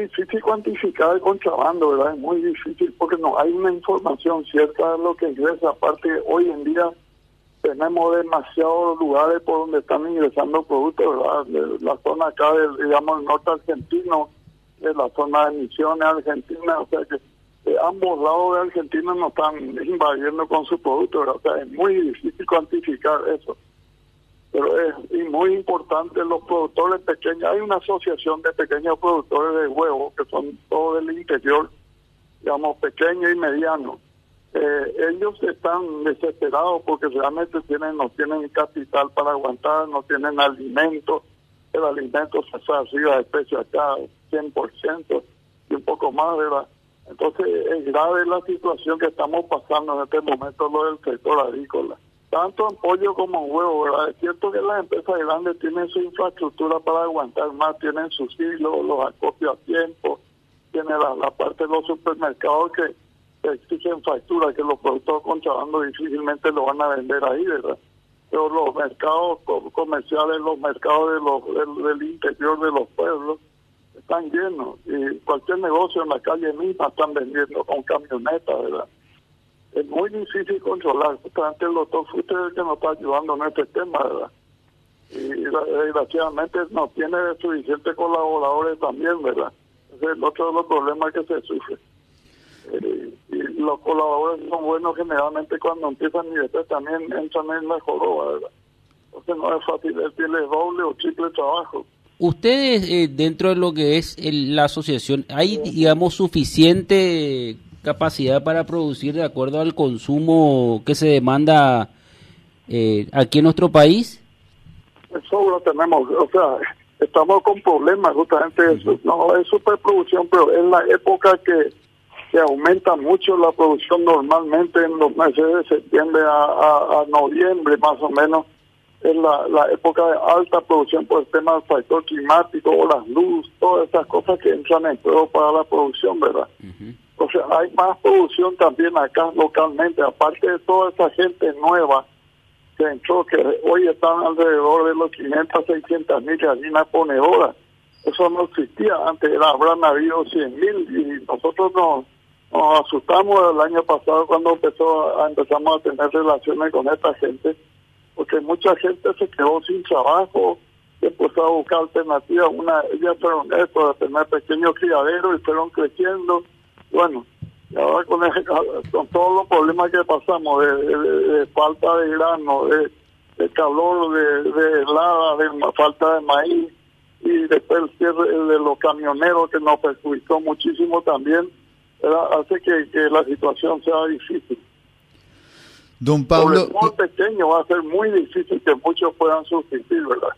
difícil cuantificar el contrabando, ¿verdad? Es muy difícil porque no hay una información cierta de lo que ingresa. Aparte, hoy en día tenemos demasiados lugares por donde están ingresando productos, ¿verdad? La zona acá, del, digamos, el norte argentino, de la zona de Misiones Argentina, o sea que ambos lados de Argentina nos están invadiendo con sus productos. O sea, es muy difícil cuantificar eso. Pero es y muy importante los productores pequeños. Hay una asociación de pequeños productores de huevos que son todos del interior, digamos, pequeños y medianos eh, ellos están desesperados porque realmente tienen no tienen capital para aguantar, no tienen alimento, el alimento se fue arriba de precio acá 100% y un poco más, ¿verdad? Entonces es grave la situación que estamos pasando en este momento lo del sector agrícola. Tanto en pollo como en huevo, ¿verdad? Es cierto que las empresas grandes tienen su infraestructura para aguantar más, tienen sus hilos, los acopios a tiempo, tienen la, parte de los supermercados que exigen factura que los productos contrabando difícilmente lo van a vender ahí, ¿verdad? Pero los mercados comerciales, los mercados de los, del, interior de los pueblos están llenos y cualquier negocio en la calle misma están vendiendo con camionetas, ¿verdad? Es muy difícil controlar. Justamente el doctor Fuster es el que nos está ayudando en este tema, ¿verdad? Y desgraciadamente no tiene suficientes colaboradores también, ¿verdad? Ese es otro de los problemas que se sufre. Eh, y los colaboradores son buenos generalmente cuando empiezan y después también entran en la joroba, ¿verdad? Entonces no es fácil decirles doble o triple trabajo. Ustedes, eh, dentro de lo que es la asociación, ¿hay, digamos, suficiente capacidad para producir de acuerdo al consumo que se demanda eh, aquí en nuestro país? Eso lo tenemos, o sea, estamos con problemas justamente eso. No es superproducción, pero es la época que que aumenta mucho la producción normalmente en los meses de septiembre a, noviembre más o menos es la, época de alta producción por el tema del factor climático o las luz, todas esas cosas que entran en juego para la producción, ¿verdad? O sea, hay más producción también acá localmente, aparte de toda esa gente nueva que entró, que hoy están alrededor de los 500, 600 mil gallinas ponedoras. Eso no existía antes, era, habrán habido 100 mil y nosotros no nos asustamos el año pasado cuando empezó a, empezamos a tener relaciones con esta gente, porque mucha gente se quedó sin trabajo, empezó a buscar alternativas. Una, ellas fueron esto, de tener pequeños criaderos y fueron creciendo. Bueno, ahora con, con todos los problemas que pasamos, de, falta de grano, de, calor, de, de helada, de falta de maíz, y después el cierre de los camioneros que nos perjudicó muchísimo también hace que, que, la situación sea difícil. Don Pablo. Por el pequeño va a ser muy difícil que muchos puedan subsistir, ¿verdad?